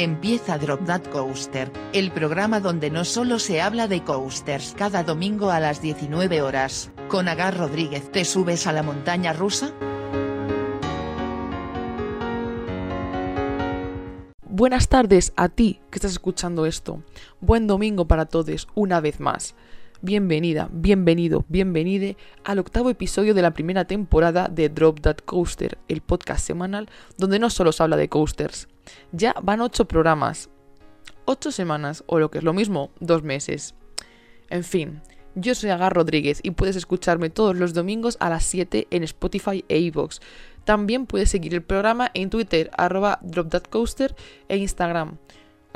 Empieza Drop That Coaster, el programa donde no solo se habla de coasters cada domingo a las 19 horas. Con Agar Rodríguez, ¿te subes a la montaña rusa? Buenas tardes a ti que estás escuchando esto. Buen domingo para todos, una vez más. Bienvenida, bienvenido, bienvenide al octavo episodio de la primera temporada de Drop That Coaster, el podcast semanal donde no solo se habla de coasters. Ya van ocho programas, ocho semanas o lo que es lo mismo, dos meses. En fin, yo soy Agar Rodríguez y puedes escucharme todos los domingos a las 7 en Spotify e iVoox. También puedes seguir el programa en Twitter, arroba dropthatcoaster e Instagram,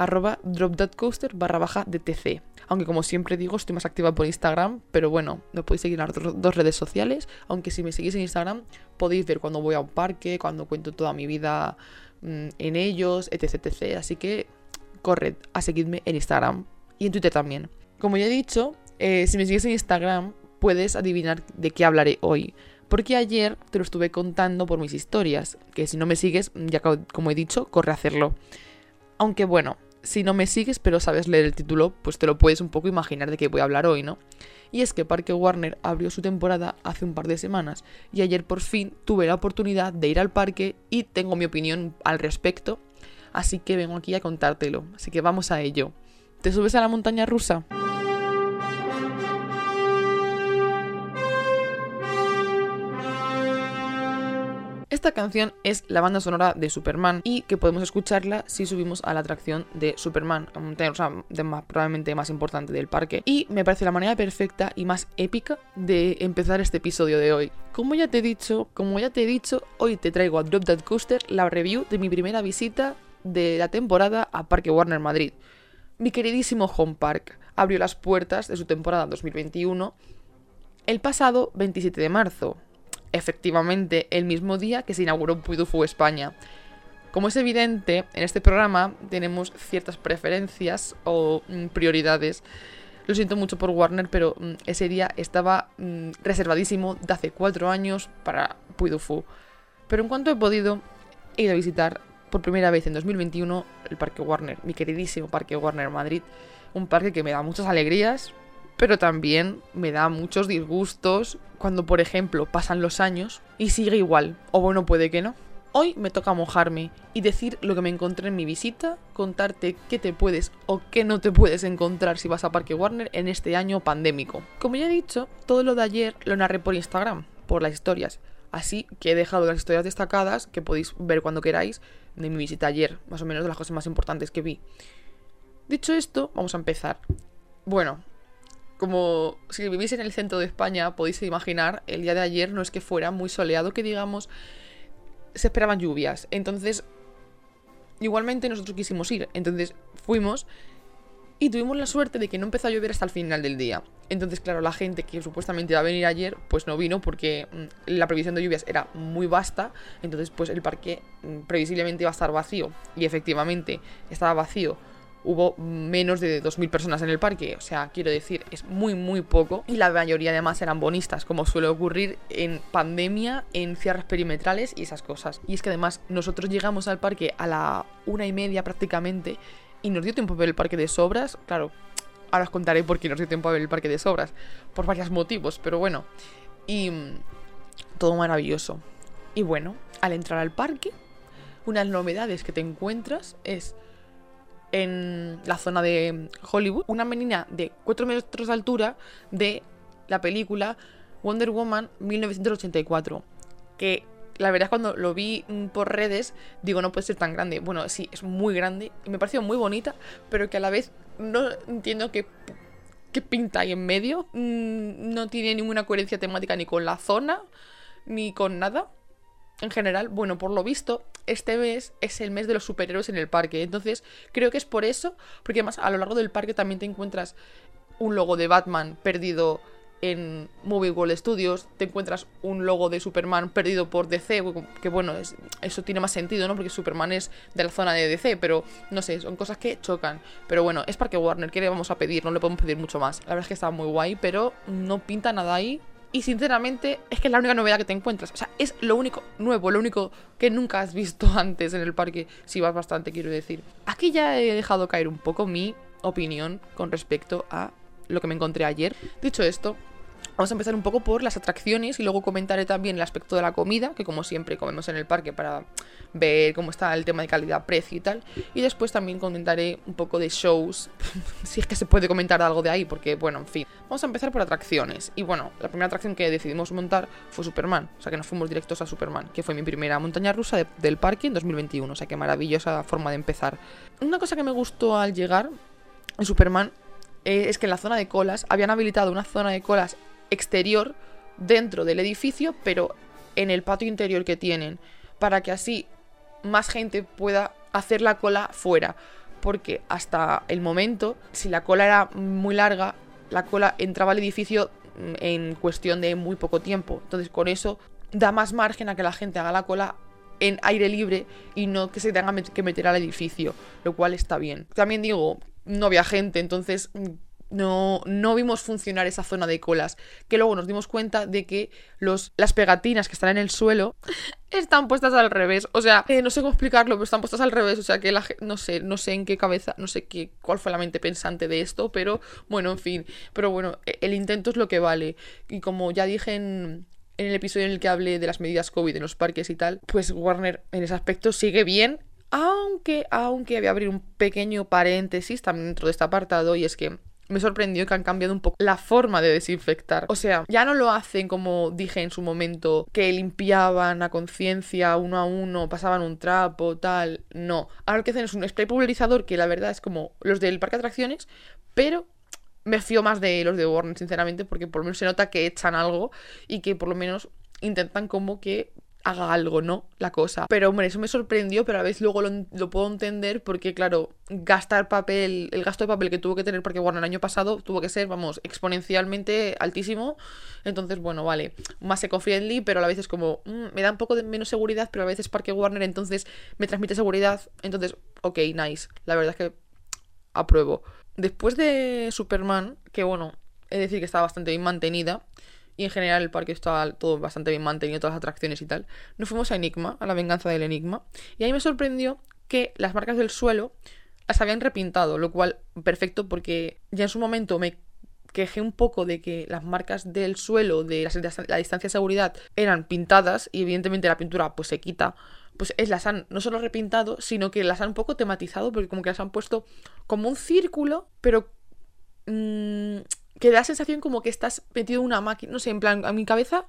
arroba dropthatcoaster barra baja DTC. Aunque como siempre digo, estoy más activa por Instagram, pero bueno, me podéis seguir en las dos redes sociales. Aunque si me seguís en Instagram, podéis ver cuando voy a un parque, cuando cuento toda mi vida mm, en ellos, etc, etc. Así que corred a seguirme en Instagram y en Twitter también. Como ya he dicho, eh, si me sigues en Instagram, puedes adivinar de qué hablaré hoy. Porque ayer te lo estuve contando por mis historias, que si no me sigues, ya como he dicho, corre a hacerlo. Aunque bueno, si no me sigues pero sabes leer el título, pues te lo puedes un poco imaginar de qué voy a hablar hoy, ¿no? Y es que Parque Warner abrió su temporada hace un par de semanas y ayer por fin tuve la oportunidad de ir al parque y tengo mi opinión al respecto, así que vengo aquí a contártelo, así que vamos a ello. ¿Te subes a la montaña rusa? Esta canción es la banda sonora de Superman y que podemos escucharla si subimos a la atracción de Superman, o sea, más, probablemente más importante del parque. Y me parece la manera perfecta y más épica de empezar este episodio de hoy. Como ya te he dicho, como ya te he dicho, hoy te traigo a Drop That Coaster la review de mi primera visita de la temporada a Parque Warner Madrid. Mi queridísimo Home Park abrió las puertas de su temporada 2021 el pasado 27 de marzo, efectivamente el mismo día que se inauguró Puy España. Como es evidente, en este programa tenemos ciertas preferencias o mm, prioridades. Lo siento mucho por Warner, pero mm, ese día estaba mm, reservadísimo de hace cuatro años para Puy Pero en cuanto he podido, he ido a visitar por primera vez en 2021 el Parque Warner, mi queridísimo Parque Warner Madrid. Un parque que me da muchas alegrías, pero también me da muchos disgustos cuando, por ejemplo, pasan los años y sigue igual, o bueno, puede que no. Hoy me toca mojarme y decir lo que me encontré en mi visita, contarte qué te puedes o qué no te puedes encontrar si vas a Parque Warner en este año pandémico. Como ya he dicho, todo lo de ayer lo narré por Instagram, por las historias. Así que he dejado las historias destacadas que podéis ver cuando queráis de mi visita ayer, más o menos de las cosas más importantes que vi. Dicho esto, vamos a empezar. Bueno, como si vivís en el centro de España, podéis imaginar, el día de ayer no es que fuera muy soleado, que digamos, se esperaban lluvias. Entonces, igualmente nosotros quisimos ir. Entonces fuimos y tuvimos la suerte de que no empezó a llover hasta el final del día. Entonces, claro, la gente que supuestamente iba a venir ayer, pues no vino porque mm, la previsión de lluvias era muy vasta. Entonces, pues el parque mm, previsiblemente iba a estar vacío. Y efectivamente estaba vacío hubo menos de 2.000 personas en el parque. O sea, quiero decir, es muy, muy poco. Y la mayoría además eran bonistas, como suele ocurrir en pandemia, en cierres perimetrales y esas cosas. Y es que además nosotros llegamos al parque a la una y media prácticamente y nos dio tiempo a ver el parque de sobras. Claro, ahora os contaré por qué nos dio tiempo a ver el parque de sobras. Por varios motivos, pero bueno. Y mm, todo maravilloso. Y bueno, al entrar al parque, unas novedades que te encuentras es en la zona de Hollywood, una menina de 4 metros de altura de la película Wonder Woman 1984, que la verdad cuando lo vi por redes, digo, no puede ser tan grande. Bueno, sí, es muy grande y me pareció muy bonita, pero que a la vez no entiendo qué, qué pinta ahí en medio. Mm, no tiene ninguna coherencia temática ni con la zona, ni con nada en general, bueno, por lo visto, este mes es el mes de los superhéroes en el parque. Entonces, creo que es por eso, porque además a lo largo del parque también te encuentras un logo de Batman perdido en Movie World Studios, te encuentras un logo de Superman perdido por DC, que bueno, eso tiene más sentido, ¿no? Porque Superman es de la zona de DC, pero no sé, son cosas que chocan. Pero bueno, es Parque Warner, ¿qué le vamos a pedir? No le podemos pedir mucho más. La verdad es que está muy guay, pero no pinta nada ahí Y sinceramente es que es la única novedad que te encuentras. O sea, es lo único nuevo, lo único que nunca has visto antes en el parque, si vas bastante, quiero decir. Aquí ya he dejado caer un poco mi opinión con respecto a lo que me encontré ayer. Dicho esto, Vamos a empezar un poco por las atracciones y luego comentaré también el aspecto de la comida, que como siempre comemos en el parque para ver cómo está el tema de calidad-precio y tal. Y después también comentaré un poco de shows, si es que se puede comentar algo de ahí, porque bueno, en fin. Vamos a empezar por atracciones. Y bueno, la primera atracción que decidimos montar fue Superman, o sea que nos fuimos directos a Superman, que fue mi primera montaña rusa del parque en 2021, o sea que maravillosa forma de empezar. Una cosa que me gustó al llegar en Superman eh, es que en la zona de colas habían habilitado una zona de colas exterior dentro del edificio, pero en el patio interior que tienen, para que así más gente pueda hacer la cola fuera. Porque hasta el momento, si la cola era muy larga, la cola entraba al edificio mm, en cuestión de muy poco tiempo. Entonces con eso da más margen a que la gente haga la cola en aire libre y no que se tenga que meter al edificio, lo cual está bien. También digo, no había gente, entonces mm, no, no vimos funcionar esa zona de colas. Que luego nos dimos cuenta de que los, las pegatinas que están en el suelo están puestas al revés. O sea, eh, no sé cómo explicarlo, pero están puestas al revés. O sea, que la no sé, no sé en qué cabeza, no sé qué, cuál fue la mente pensante de esto, pero bueno, en fin. Pero bueno, e, el intento es lo que vale. Y como ya dije en, en el episodio en el que hablé de las medidas COVID en los parques y tal, pues Warner en ese aspecto sigue bien. Aunque, aunque voy a abrir un pequeño paréntesis también dentro de este apartado, y es que me sorprendió que han cambiado un poco la forma de desinfectar. O sea, ya no lo hacen como dije en su momento, que limpiaban a conciencia uno a uno, pasaban un trapo, tal. No. Ahora lo que hacen es un spray pulverizador que la verdad es como los del parque de atracciones, pero me fío más de los de Warner, sinceramente, porque por lo menos se nota que echan algo y que por lo menos intentan como que haga algo, ¿no? La cosa. Pero, hombre, eso me sorprendió, pero a la vez luego lo, puedo entender porque, claro, gastar papel, el gasto de papel que tuvo que tener porque, bueno, el año pasado tuvo que ser, vamos, exponencialmente altísimo. Entonces, bueno, vale, más eco-friendly, pero a la vez es como, mm, me da un poco menos seguridad, pero a veces Parque Warner entonces me transmite seguridad. Entonces, ok, nice. La verdad es que apruebo. Después de Superman, que bueno, es decir que está bastante bien mantenida, y en general el parque estaba todo bastante bien mantenido, todas las atracciones y tal, nos fuimos a Enigma, a la venganza del Enigma, y ahí me sorprendió que las marcas del suelo las habían repintado, lo cual perfecto porque ya en su momento me quejé un poco de que las marcas del suelo de la, distancia de seguridad eran pintadas y evidentemente la pintura pues se quita pues es, las han no solo repintado sino que las han un poco tematizado porque como que las han puesto como un círculo pero mmm, que da sensación como que estás metido en una máquina, no sé, en plan, a mi cabeza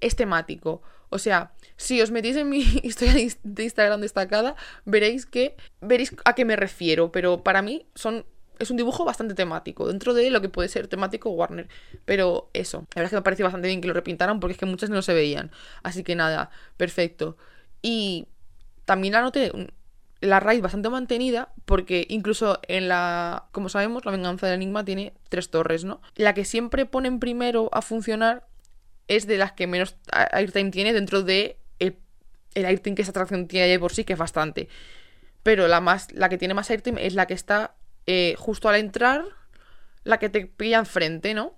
es temático. O sea, si os metís en mi historia de Instagram destacada, veréis que veréis a qué me refiero, pero para mí son es un dibujo bastante temático, dentro de lo que puede ser temático Warner. Pero eso, la verdad es que me pareció bastante bien que lo repintaran porque es que muchas no se veían. Así que nada, perfecto. Y también la la raíz bastante mantenida, porque incluso en la, como sabemos, la venganza del enigma tiene tres torres, ¿no? La que siempre ponen primero a funcionar es de las que menos airtime tiene dentro de el, airtime que esa atracción tiene por sí, que es bastante. Pero la, más, la que tiene más airtime es la que está eh, justo al entrar, la que te pilla enfrente, ¿no?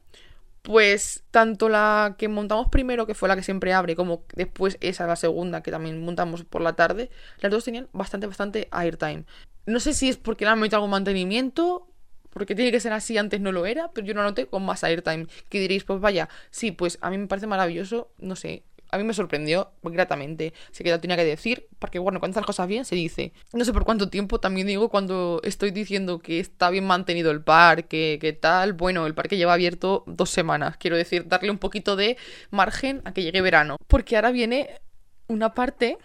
Pues tanto la que montamos primero, que fue la que siempre abre, como después esa, la segunda, que también montamos por la tarde, las dos tenían bastante, bastante airtime. No sé si es porque le han metido algún mantenimiento, porque tiene que ser así, antes no lo era, pero yo lo noté con más airtime. Que diréis, pues vaya, sí, pues a mí me parece maravilloso, no sé, a mí me sorprendió gratamente. Así que lo tenía que decir, porque bueno, cuando las cosas bien se dice. No sé por cuánto tiempo también digo cuando estoy diciendo que está bien mantenido el parque, que tal. Bueno, el parque lleva abierto dos semanas. Quiero decir, darle un poquito de margen a que llegue verano. Porque ahora viene una parte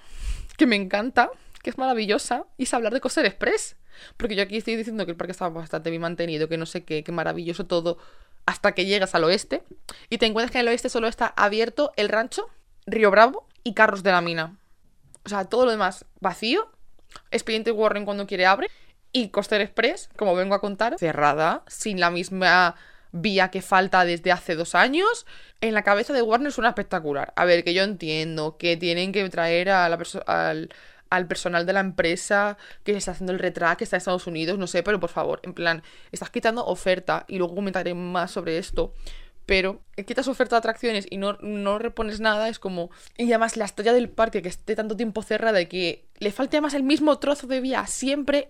que me encanta, que es maravillosa, y es hablar de Coaster Express. Porque yo aquí estoy diciendo que el parque está bastante bien mantenido, que no sé qué, qué maravilloso todo, hasta que llegas al oeste y te encuentras que en el oeste solo está abierto el rancho Río Bravo y Carros de la Mina. O sea, todo lo demás vacío. Expediente Warren cuando quiere abre. Y Coster Express, como vengo a contar, cerrada, sin la misma vía que falta desde hace dos años. En la cabeza de Warner suena espectacular. A ver, que yo entiendo que tienen que traer a la al, al personal de la empresa que está haciendo el retrack, que está en Estados Unidos, no sé, pero por favor, en plan, estás quitando oferta y luego comentaré más sobre esto. Pero quitas oferta de atracciones y no, no repones nada, es como... Y además la historia del parque que esté tanto tiempo cerrada y que le falte además el mismo trozo de vía siempre...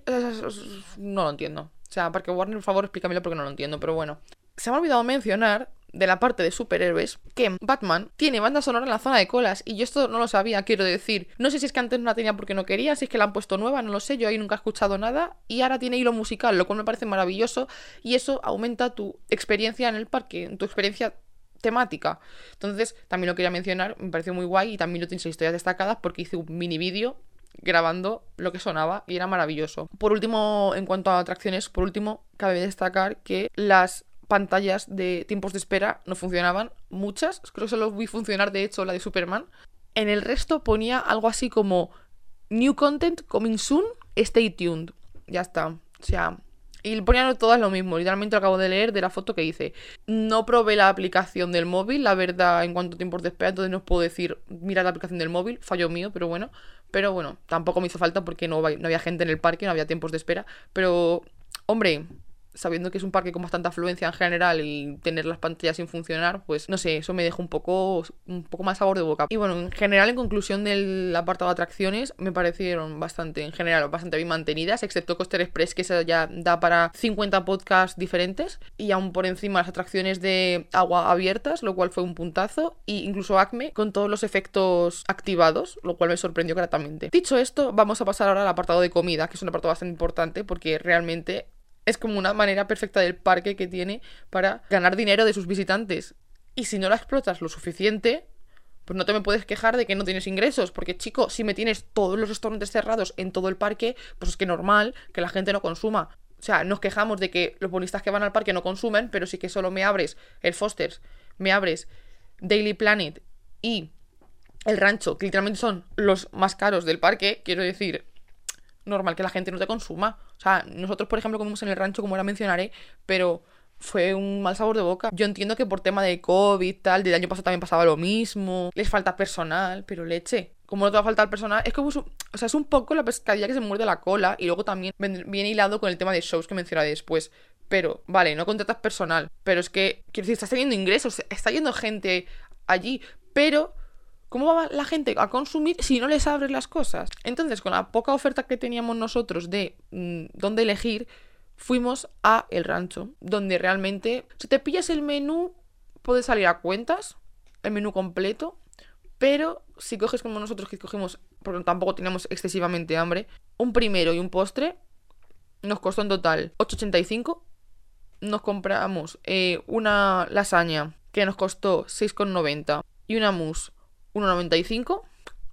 No lo entiendo. O sea, Parque Warner, por favor, explícamelo porque no lo entiendo, pero bueno. Se me ha olvidado mencionar de la parte de superhéroes que Batman tiene banda sonora en la zona de colas y yo esto no lo sabía, quiero decir. No sé si es que antes no la tenía porque no quería, si es que la han puesto nueva, no lo sé, yo ahí nunca he escuchado nada y ahora tiene hilo musical, lo cual me parece maravilloso y eso aumenta tu experiencia en el parque, tu experiencia temática. Entonces, también lo quería mencionar, me pareció muy guay y también lo tienes historias destacadas porque hice un mini vídeo grabando lo que sonaba y era maravilloso. Por último, en cuanto a atracciones, por último, cabe destacar que las pantallas de tiempos de espera no funcionaban, muchas, creo que solo vi funcionar de hecho la de Superman. En el resto ponía algo así como New Content Coming Soon, Stay Tuned. Ya está. O sea, y ponían todas lo mismo. Literalmente lo acabo de leer de la foto que hice. No probé la aplicación del móvil, la verdad, en cuanto a tiempos de espera, entonces no os puedo decir, mira la aplicación del móvil, fallo mío, pero bueno. Pero bueno, tampoco me hizo falta porque no, no había gente en el parque, no había tiempos de espera. Pero, hombre, sabiendo que es un parque con bastante afluencia en general y tener las pantallas sin funcionar, pues no sé, eso me deja un poco, un poco más sabor de boca. Y bueno, en general, en conclusión del apartado de atracciones, me parecieron bastante, en general, bastante bien mantenidas, excepto Coaster Express, que se ya da para 50 podcasts diferentes, y aún por encima las atracciones de agua abiertas, lo cual fue un puntazo, e incluso Acme con todos los efectos activados, lo cual me sorprendió gratamente. Dicho esto, vamos a pasar ahora al apartado de comida, que es un apartado bastante importante porque realmente es como una manera perfecta del parque que tiene para ganar dinero de sus visitantes. Y si no la explotas lo suficiente, pues no te me puedes quejar de que no tienes ingresos, porque chico, si me tienes todos los restaurantes cerrados en todo el parque, pues es que normal que la gente no consuma. O sea, nos quejamos de que los bonistas que van al parque no consumen, pero sí que solo me abres el Foster's, me abres Daily Planet y el rancho, que literalmente son los más caros del parque, quiero decir, normal que la gente no te consuma. O sea, nosotros, por ejemplo, comimos en el rancho, como ahora mencionaré, pero fue un mal sabor de boca. Yo entiendo que por tema de COVID, tal, del año pasado también pasaba lo mismo, les falta personal, pero leche. Como no te va a faltar personal, es como, o sea, es un poco la pescadilla que se muerde la cola y luego también viene hilado con el tema de shows que mencionaré después. Pero, vale, no contratas personal, pero es que, quiero decir, estás teniendo ingresos, está yendo gente allí, pero ¿Cómo va la gente a consumir si no les abres las cosas? Entonces, con la poca oferta que teníamos nosotros de mm, dónde elegir, fuimos a el rancho, donde realmente, si te pillas el menú, puedes salir a cuentas, el menú completo, pero si coges como nosotros que cogimos, porque tampoco teníamos excesivamente hambre, un primero y un postre, nos costó en total 8,85. Nos compramos eh, una lasaña que nos costó 6,90 y una mousse 1,95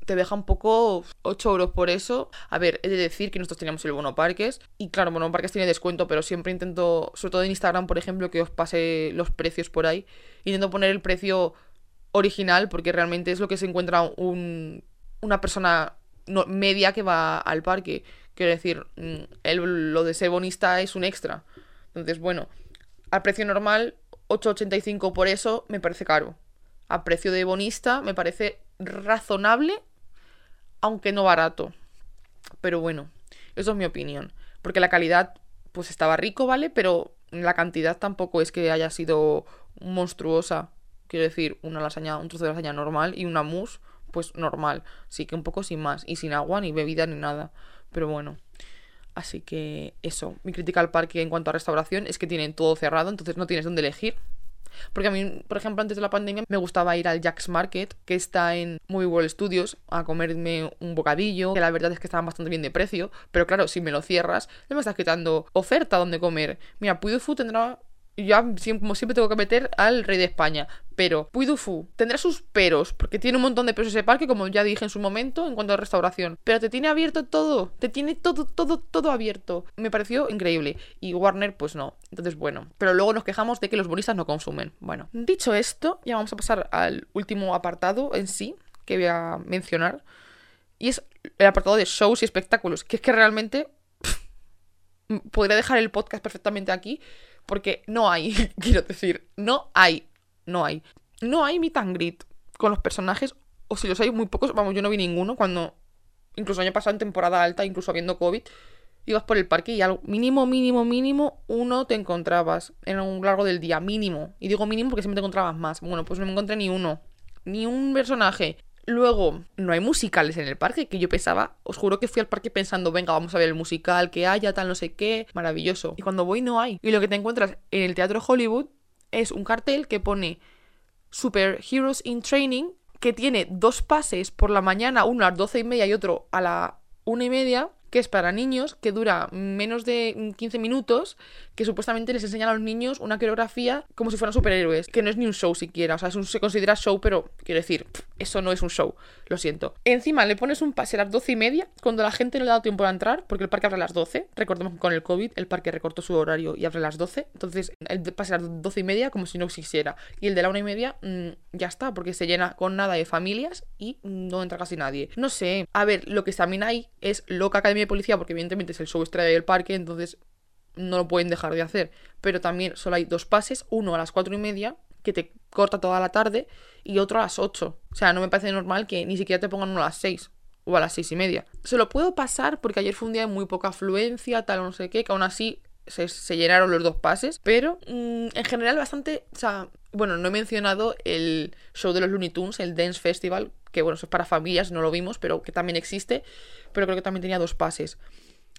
te deja un poco 8 euros por eso. A ver, he de decir que nosotros teníamos el bono parques. Y claro, bono parques tiene descuento, pero siempre intento, sobre todo en Instagram, por ejemplo, que os pase los precios por ahí. Intento poner el precio original, porque realmente es lo que se encuentra un, una persona media que va al parque. Quiero decir, mm, el, lo de ser bonista es un extra. Entonces, bueno, al precio normal, 8,85 por eso me parece caro a precio de bonista me parece razonable, aunque no barato. Pero bueno, eso es mi opinión. Porque la calidad, pues estaba rico, ¿vale? Pero la cantidad tampoco es que haya sido monstruosa. Quiero decir, una lasaña, un trozo de lasaña normal y una mousse, pues normal. Sí que un poco sin más. Y sin agua, ni bebida, ni nada. Pero bueno. Así que eso. Mi crítica al parque en cuanto a restauración es que tienen todo cerrado, entonces no tienes dónde elegir. Porque a mí, por ejemplo, antes de la pandemia me gustaba ir al Jack's Market, que está en Movie World Studios, a comerme un bocadillo, que la verdad es que estaban bastante bien de precio, pero claro, si me lo cierras, me estás quitando oferta donde comer. Mira, Puido Food tendrá ya como siempre tengo que meter al rey de España. Pero Puidufu tendrá sus peros, porque tiene un montón de peros ese parque, como ya dije en su momento, en cuanto a restauración. Pero te tiene abierto todo, te tiene todo, todo, todo abierto. Me pareció increíble. Y Warner, pues no. Entonces, bueno. Pero luego nos quejamos de que los bonistas no consumen. Bueno, dicho esto, ya vamos a pasar al último apartado en sí, que voy a mencionar. Y es el apartado de shows y espectáculos, que es que realmente... podría dejar el podcast perfectamente aquí porque no hay, quiero decir, no hay, no hay. No hay meet and con los personajes, o si los hay muy pocos, vamos, yo no vi ninguno cuando, incluso año pasado en temporada alta, incluso habiendo COVID, ibas por el parque y al mínimo, mínimo, mínimo, uno te encontrabas en un largo del día, mínimo. Y digo mínimo porque siempre te encontrabas más. Bueno, pues no me encontré ni uno, ni un personaje. Luego, no hay musicales en el parque, que yo pensaba, os juro que fui al parque pensando, venga, vamos a ver el musical que haya, tal, no sé qué, maravilloso. Y cuando voy no hay. Y lo que te encuentras en el Teatro Hollywood es un cartel que pone Super Heroes in Training, que tiene dos pases por la mañana, uno a las doce y media y otro a la una y media, que es para niños, que dura menos de 15 minutos, que supuestamente les enseñan a los niños una coreografía como si fueran superhéroes, que no es ni un show siquiera, o sea, es un, se considera show, pero quiero decir, eso no es un show, lo siento. Encima le pones un pase a las 12 y media, cuando la gente no le ha dado tiempo a entrar, porque el parque abre a las 12, recordemos que con el COVID el parque recortó su horario y abre a las 12, entonces el pase a las 12 y media como si no existiera, y el de la una y media mm, ya está, porque se llena con nada de familias y no entra casi nadie. No sé, a ver, lo que también hay es Loca Academia Policía, porque evidentemente es el show estrella del parque, entonces no lo pueden dejar de hacer. Pero también solo hay dos pases, uno a las cuatro y media, que te corta toda la tarde, y otro a las ocho. O sea, no me parece normal que ni siquiera te pongan uno a las seis o a las seis y media. Se lo puedo pasar porque ayer fue un día de muy poca afluencia, tal o no sé qué, que aún así se, llenaron los dos pases, pero mm, en general bastante, o sea, bueno, no he mencionado el show de los Looney Tunes, el Dance Festival, que bueno, eso es para familias, no lo vimos, pero que también existe, pero creo que también tenía dos pases.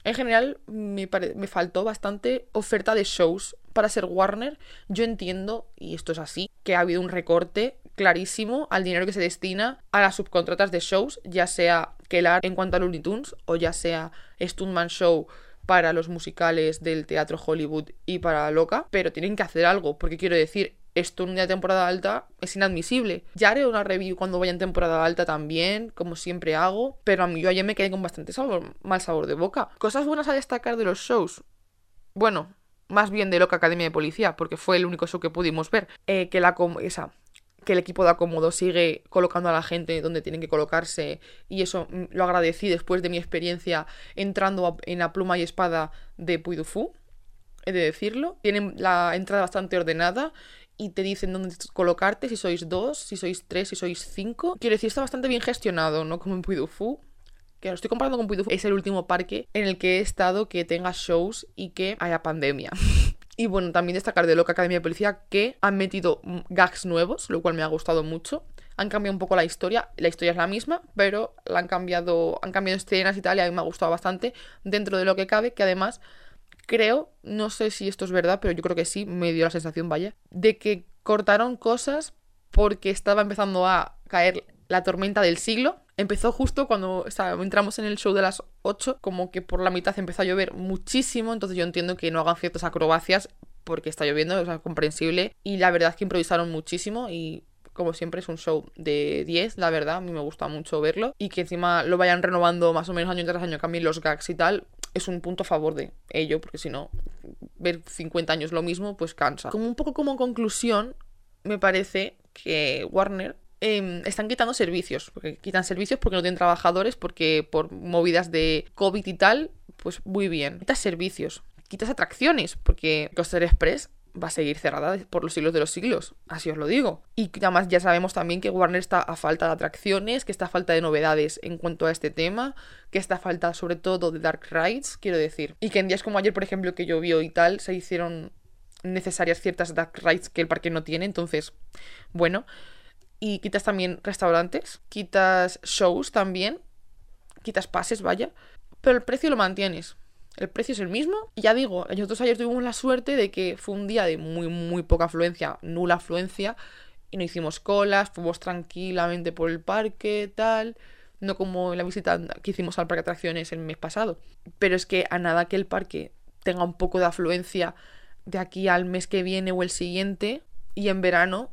En general, me, me, faltó bastante oferta de shows para ser Warner. Yo entiendo, y esto es así, que ha habido un recorte clarísimo al dinero que se destina a las subcontratas de shows, ya sea Kellar en cuanto a Looney Tunes o ya sea Stuntman Show para los musicales del teatro Hollywood y para Loca, pero tienen que hacer algo, porque quiero decir, esto en una temporada alta es inadmisible. Ya haré una review cuando vaya en temporada alta también, como siempre hago, pero a mí yo ayer me quedé con bastante sabor, mal sabor de boca. Cosas buenas a destacar de los shows. Bueno, más bien de Loca Academia de Policía, porque fue el único show que pudimos ver. Eh, que la esa que el equipo de acomodo sigue colocando a la gente donde tienen que colocarse y eso mm, lo agradecí después de mi experiencia entrando en la pluma y espada de Puy he de decirlo. Tienen la entrada bastante ordenada y te dicen dónde colocarte, si sois dos, si sois tres, si sois cinco. Quiero decir, está bastante bien gestionado, ¿no? Como en Puy que lo estoy comparando con Puy es el último parque en el que he estado que tenga shows y que haya pandemia. Y bueno, también destacar de Loca Academia de Policía que han metido gags nuevos, lo cual me ha gustado mucho. Han cambiado un poco la historia, la historia es la misma, pero la han cambiado, han cambiado escenas y tal, y a mí me ha gustado bastante dentro de lo que cabe, que además creo, no sé si esto es verdad, pero yo creo que sí, me dio la sensación, vaya, de que cortaron cosas porque estaba empezando a caer la tormenta del siglo Empezó justo cuando entramos en el show de las 8, como que por la mitad empezó a llover muchísimo, entonces yo entiendo que no hagan ciertas acrobacias porque está lloviendo, es comprensible. Y la verdad es que improvisaron muchísimo y como siempre es un show de 10, la verdad, a mí me gusta mucho verlo. Y que encima lo vayan renovando más o menos año tras año, cambien los gags y tal, es un punto a favor de ello, porque si no, ver 50 años lo mismo, pues cansa. Como un poco como conclusión, me parece que Warner Em, están quitando servicios. Porque quitan servicios porque no tienen trabajadores, porque por movidas de COVID y tal, pues muy bien. Quitas servicios, quitas atracciones, porque Coaster Express va a seguir cerrada por los siglos de los siglos, así os lo digo. Y además ya sabemos también que Warner está a falta de atracciones, que está a falta de novedades en cuanto a este tema, que está a falta sobre todo de Dark Rides, quiero decir. Y que en días como ayer, por ejemplo, que llovió y tal, se hicieron necesarias ciertas Dark Rides que el parque no tiene, entonces, bueno, y quitas también restaurantes, quitas shows también, quitas pases, vaya, pero el precio lo mantienes. El precio es el mismo. Y ya digo, nosotros ayer tuvimos la suerte de que fue un día de muy, muy poca afluencia, nula afluencia, y no hicimos colas, fuimos tranquilamente por el parque, tal. No como en la visita que hicimos al parque de atracciones el mes pasado. Pero es que a nada que el parque tenga un poco de afluencia de aquí al mes que viene o el siguiente, y en verano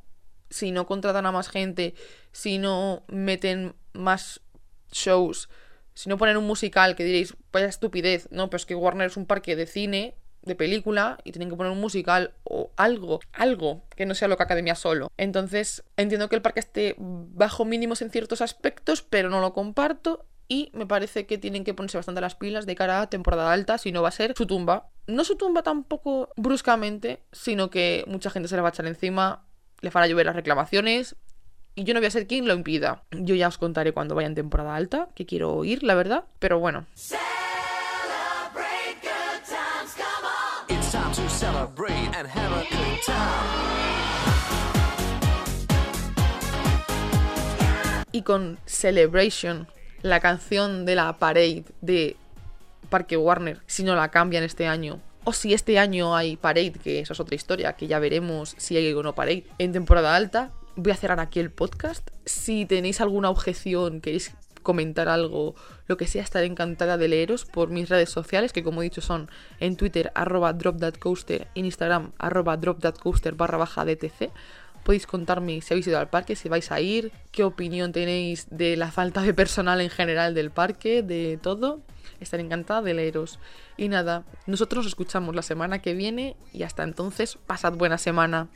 si no contratan a más gente, si no meten más shows, si no ponen un musical, que diréis, vaya estupidez, no, pero es que Warner es un parque de cine, de película, y tienen que poner un musical o algo, algo que no sea lo que Academia solo. Entonces, entiendo que el parque esté bajo mínimos en ciertos aspectos, pero no lo comparto. Y me parece que tienen que ponerse bastante las pilas de cara a temporada alta, si no va a ser su tumba. No su tumba tampoco bruscamente, sino que mucha gente se le va a echar encima le van a llover las reclamaciones y yo no voy a ser quien lo impida. Yo ya os contaré cuando vaya en temporada alta, que quiero ir, la verdad, pero bueno. Y con Celebration, la canción de la parade de Parque Warner, si no la cambian este año. O si este año hay parade, que eso es otra historia, que ya veremos si hay o no parade. En temporada alta, voy a cerrar aquí el podcast. Si tenéis alguna objeción, queréis comentar algo, lo que sea, estaré encantada de leeros por mis redes sociales, que como he dicho son en Twitter arroba dropthatcoaster, en Instagram arroba dropthatcoaster barra baja DTC. Podéis contarme si habéis ido al parque, si vais a ir, qué opinión tenéis de la falta de personal en general del parque, de todo. Estaré encantada de leeros. Y nada, nosotros nos escuchamos la semana que viene y hasta entonces, pasad buena semana.